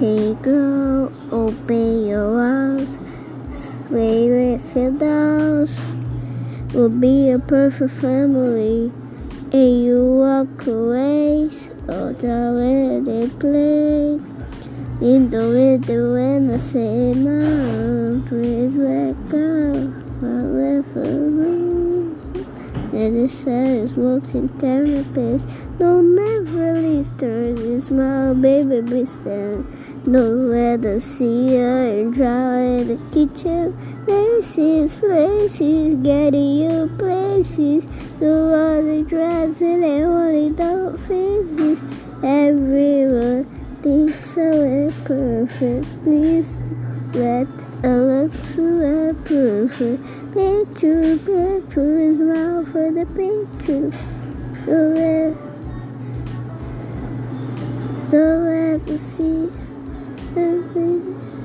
Hey girl, open your eyes, your dolls. We'll be a perfect family, and you walk away. So the play, in the winter when I say, Mom, please wake up, and it says motion therapist. No, never turn this small baby stand. Nowhere to see her and draw in the kitchen. Places, places, getting you places. The other drugs and they only don't faces. Look perfect. Please let a look so perfect. Picture, picture is well for the picture. Don't let the see everything.